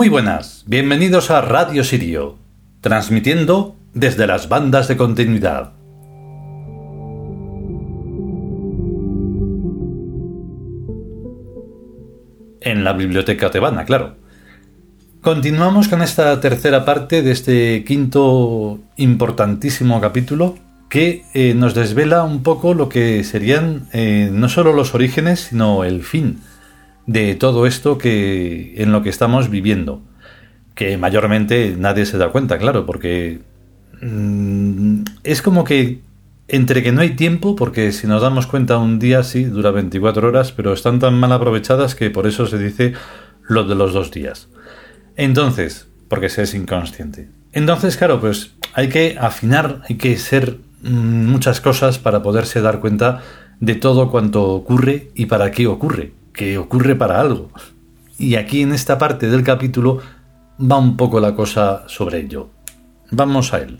Muy buenas, bienvenidos a Radio Sirio, transmitiendo desde las bandas de continuidad. En la biblioteca tebana, claro. Continuamos con esta tercera parte de este quinto importantísimo capítulo que eh, nos desvela un poco lo que serían eh, no solo los orígenes, sino el fin de todo esto que en lo que estamos viviendo. Que mayormente nadie se da cuenta, claro, porque mm, es como que entre que no hay tiempo, porque si nos damos cuenta un día sí dura 24 horas, pero están tan mal aprovechadas que por eso se dice lo de los dos días. Entonces, porque se es inconsciente. Entonces, claro, pues hay que afinar, hay que ser mm, muchas cosas para poderse dar cuenta de todo cuanto ocurre y para qué ocurre que ocurre para algo. Y aquí en esta parte del capítulo va un poco la cosa sobre ello. Vamos a él.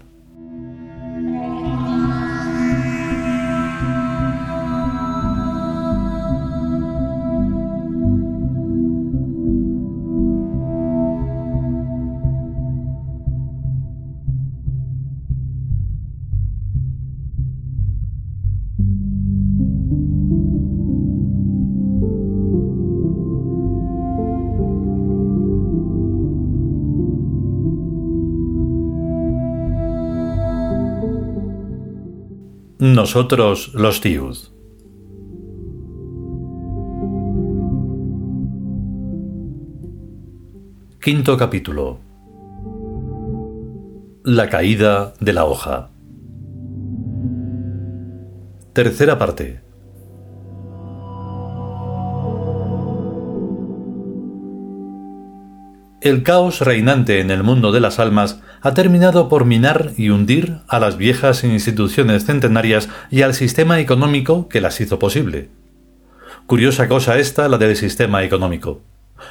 Nosotros los Tiud. Quinto capítulo. La caída de la hoja. Tercera parte. El caos reinante en el mundo de las almas ha terminado por minar y hundir a las viejas instituciones centenarias y al sistema económico que las hizo posible. Curiosa cosa esta la del sistema económico.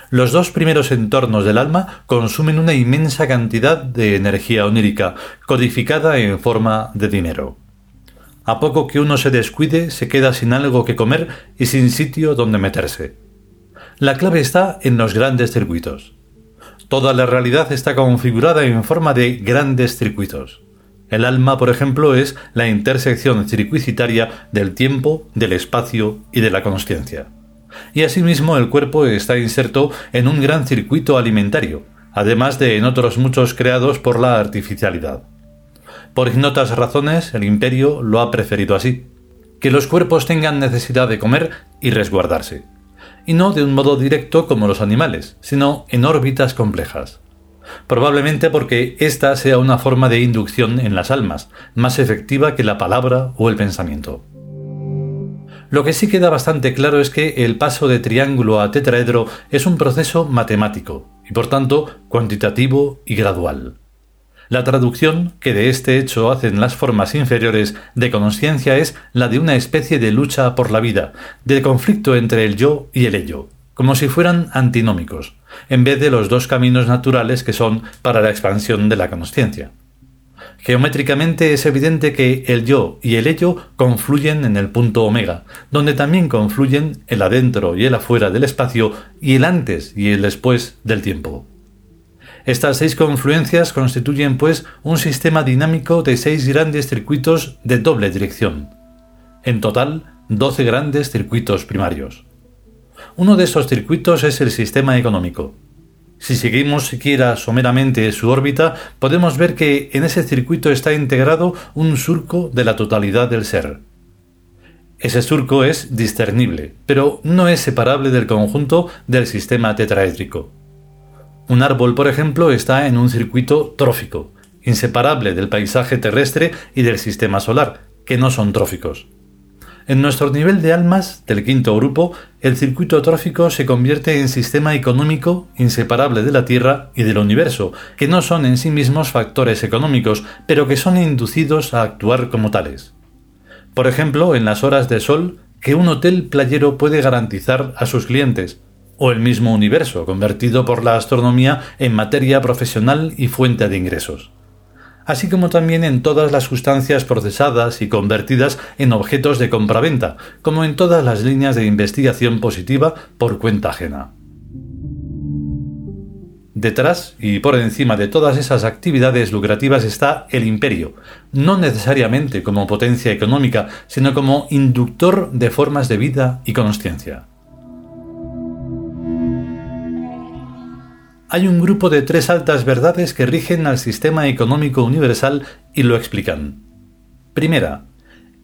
Los dos primeros entornos del alma consumen una inmensa cantidad de energía onírica, codificada en forma de dinero. A poco que uno se descuide, se queda sin algo que comer y sin sitio donde meterse. La clave está en los grandes circuitos. Toda la realidad está configurada en forma de grandes circuitos. El alma, por ejemplo, es la intersección circuicitaria del tiempo, del espacio y de la consciencia. Y asimismo el cuerpo está inserto en un gran circuito alimentario, además de en otros muchos creados por la artificialidad. Por ignotas razones, el imperio lo ha preferido así, que los cuerpos tengan necesidad de comer y resguardarse y no de un modo directo como los animales, sino en órbitas complejas. Probablemente porque esta sea una forma de inducción en las almas, más efectiva que la palabra o el pensamiento. Lo que sí queda bastante claro es que el paso de triángulo a tetraedro es un proceso matemático, y por tanto cuantitativo y gradual. La traducción que de este hecho hacen las formas inferiores de conciencia es la de una especie de lucha por la vida, de conflicto entre el yo y el ello, como si fueran antinómicos, en vez de los dos caminos naturales que son para la expansión de la conciencia. Geométricamente es evidente que el yo y el ello confluyen en el punto omega, donde también confluyen el adentro y el afuera del espacio y el antes y el después del tiempo. Estas seis confluencias constituyen, pues, un sistema dinámico de seis grandes circuitos de doble dirección. En total, doce grandes circuitos primarios. Uno de estos circuitos es el sistema económico. Si seguimos siquiera someramente su órbita, podemos ver que en ese circuito está integrado un surco de la totalidad del ser. Ese surco es discernible, pero no es separable del conjunto del sistema tetraédrico. Un árbol, por ejemplo, está en un circuito trófico, inseparable del paisaje terrestre y del sistema solar, que no son tróficos. En nuestro nivel de almas, del quinto grupo, el circuito trófico se convierte en sistema económico inseparable de la Tierra y del universo, que no son en sí mismos factores económicos, pero que son inducidos a actuar como tales. Por ejemplo, en las horas de sol que un hotel playero puede garantizar a sus clientes, o el mismo universo, convertido por la astronomía en materia profesional y fuente de ingresos, así como también en todas las sustancias procesadas y convertidas en objetos de compraventa, como en todas las líneas de investigación positiva por cuenta ajena. Detrás y por encima de todas esas actividades lucrativas está el imperio, no necesariamente como potencia económica, sino como inductor de formas de vida y consciencia. Hay un grupo de tres altas verdades que rigen al sistema económico universal y lo explican. Primera,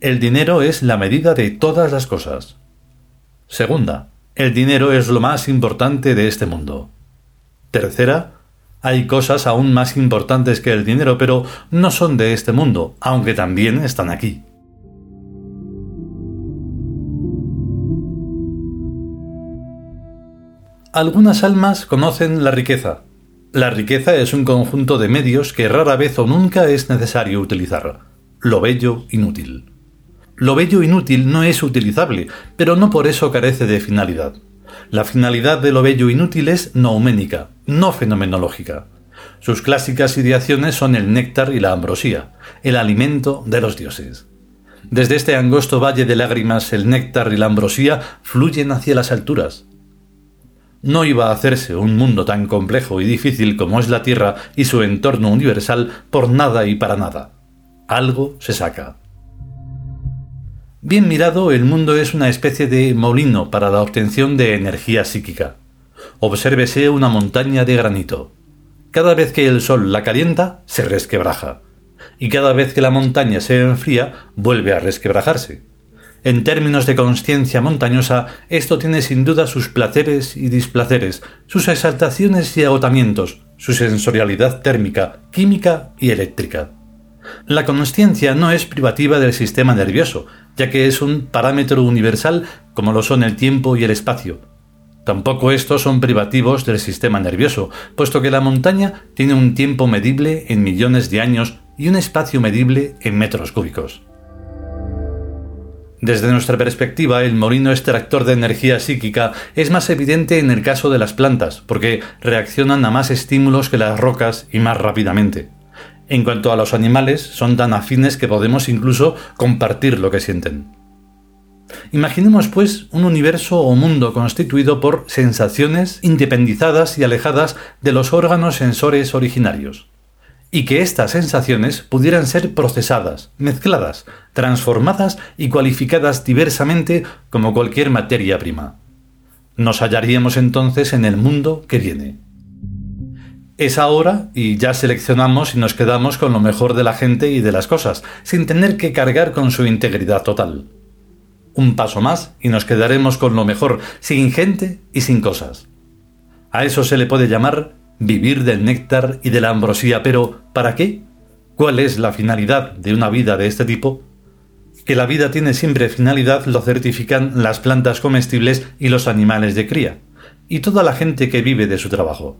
el dinero es la medida de todas las cosas. Segunda, el dinero es lo más importante de este mundo. Tercera, hay cosas aún más importantes que el dinero, pero no son de este mundo, aunque también están aquí. Algunas almas conocen la riqueza. La riqueza es un conjunto de medios que rara vez o nunca es necesario utilizar. Lo bello inútil. Lo bello inútil no es utilizable, pero no por eso carece de finalidad. La finalidad de lo bello inútil es nouménica, no fenomenológica. Sus clásicas ideaciones son el néctar y la ambrosía, el alimento de los dioses. Desde este angosto valle de lágrimas el néctar y la ambrosía fluyen hacia las alturas. No iba a hacerse un mundo tan complejo y difícil como es la Tierra y su entorno universal por nada y para nada. Algo se saca. Bien mirado, el mundo es una especie de molino para la obtención de energía psíquica. Obsérvese una montaña de granito. Cada vez que el sol la calienta, se resquebraja. Y cada vez que la montaña se enfría, vuelve a resquebrajarse. En términos de conciencia montañosa, esto tiene sin duda sus placeres y displaceres, sus exaltaciones y agotamientos, su sensorialidad térmica, química y eléctrica. La consciencia no es privativa del sistema nervioso, ya que es un parámetro universal como lo son el tiempo y el espacio. Tampoco estos son privativos del sistema nervioso, puesto que la montaña tiene un tiempo medible en millones de años y un espacio medible en metros cúbicos. Desde nuestra perspectiva, el molino extractor de energía psíquica es más evidente en el caso de las plantas, porque reaccionan a más estímulos que las rocas y más rápidamente. En cuanto a los animales, son tan afines que podemos incluso compartir lo que sienten. Imaginemos, pues, un universo o mundo constituido por sensaciones independizadas y alejadas de los órganos sensores originarios y que estas sensaciones pudieran ser procesadas, mezcladas, transformadas y cualificadas diversamente como cualquier materia prima. Nos hallaríamos entonces en el mundo que viene. Es ahora y ya seleccionamos y nos quedamos con lo mejor de la gente y de las cosas, sin tener que cargar con su integridad total. Un paso más y nos quedaremos con lo mejor, sin gente y sin cosas. A eso se le puede llamar vivir del néctar y de la ambrosía, pero ¿para qué? ¿Cuál es la finalidad de una vida de este tipo? Que la vida tiene siempre finalidad lo certifican las plantas comestibles y los animales de cría, y toda la gente que vive de su trabajo.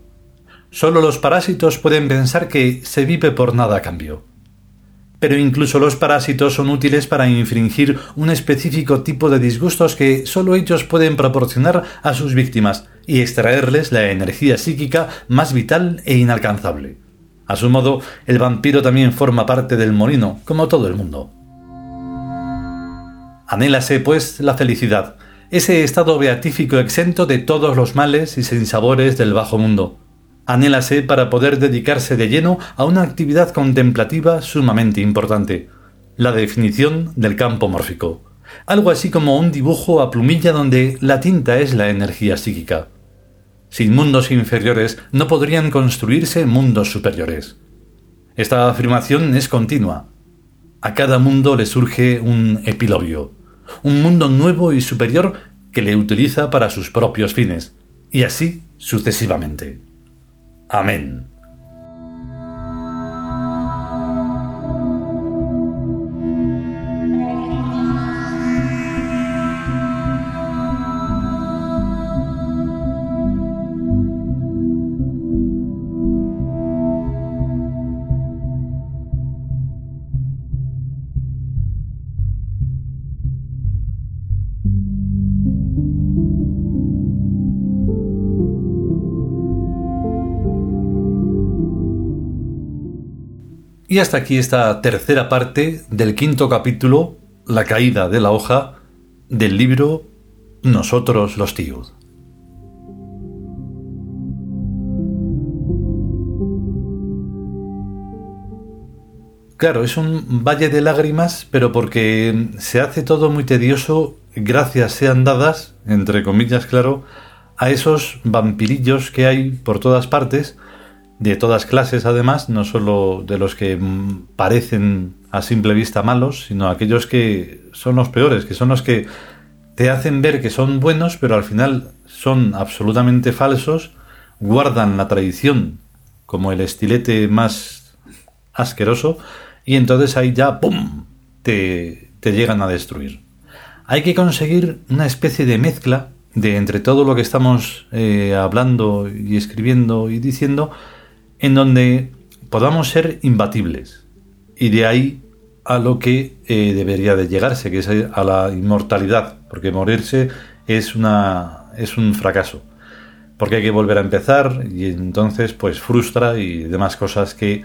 Solo los parásitos pueden pensar que se vive por nada a cambio. Pero incluso los parásitos son útiles para infringir un específico tipo de disgustos que solo ellos pueden proporcionar a sus víctimas y extraerles la energía psíquica más vital e inalcanzable. A su modo, el vampiro también forma parte del molino, como todo el mundo. Anhélase, pues, la felicidad, ese estado beatífico exento de todos los males y sinsabores del bajo mundo anhélase para poder dedicarse de lleno a una actividad contemplativa sumamente importante, la definición del campo mórfico, algo así como un dibujo a plumilla donde la tinta es la energía psíquica. Sin mundos inferiores no podrían construirse mundos superiores. Esta afirmación es continua. A cada mundo le surge un epilogio, un mundo nuevo y superior que le utiliza para sus propios fines, y así sucesivamente. Amén. Y hasta aquí esta tercera parte del quinto capítulo, La caída de la hoja, del libro Nosotros los tíos. Claro, es un valle de lágrimas, pero porque se hace todo muy tedioso, gracias sean dadas, entre comillas, claro, a esos vampirillos que hay por todas partes, de todas clases además, no solo de los que mm, parecen a simple vista malos, sino aquellos que son los peores, que son los que te hacen ver que son buenos, pero al final son absolutamente falsos, guardan la tradición como el estilete más asqueroso, y entonces ahí ya, ¡pum!, te, te llegan a destruir. Hay que conseguir una especie de mezcla de entre todo lo que estamos eh, hablando y escribiendo y diciendo, en donde podamos ser imbatibles. Y de ahí a lo que eh, debería de llegarse, que es a la inmortalidad, porque morirse es, una, es un fracaso, porque hay que volver a empezar y entonces pues frustra y demás cosas que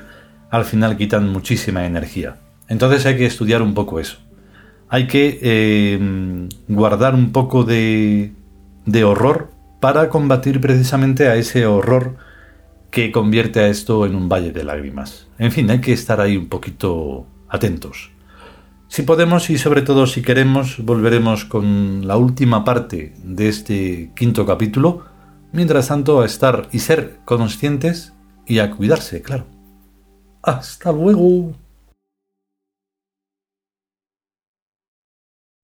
al final quitan muchísima energía. Entonces hay que estudiar un poco eso. Hay que eh, guardar un poco de, de horror para combatir precisamente a ese horror que convierte a esto en un valle de lágrimas. En fin, hay que estar ahí un poquito atentos. Si podemos y sobre todo si queremos, volveremos con la última parte de este quinto capítulo. Mientras tanto, a estar y ser conscientes y a cuidarse, claro. Hasta luego.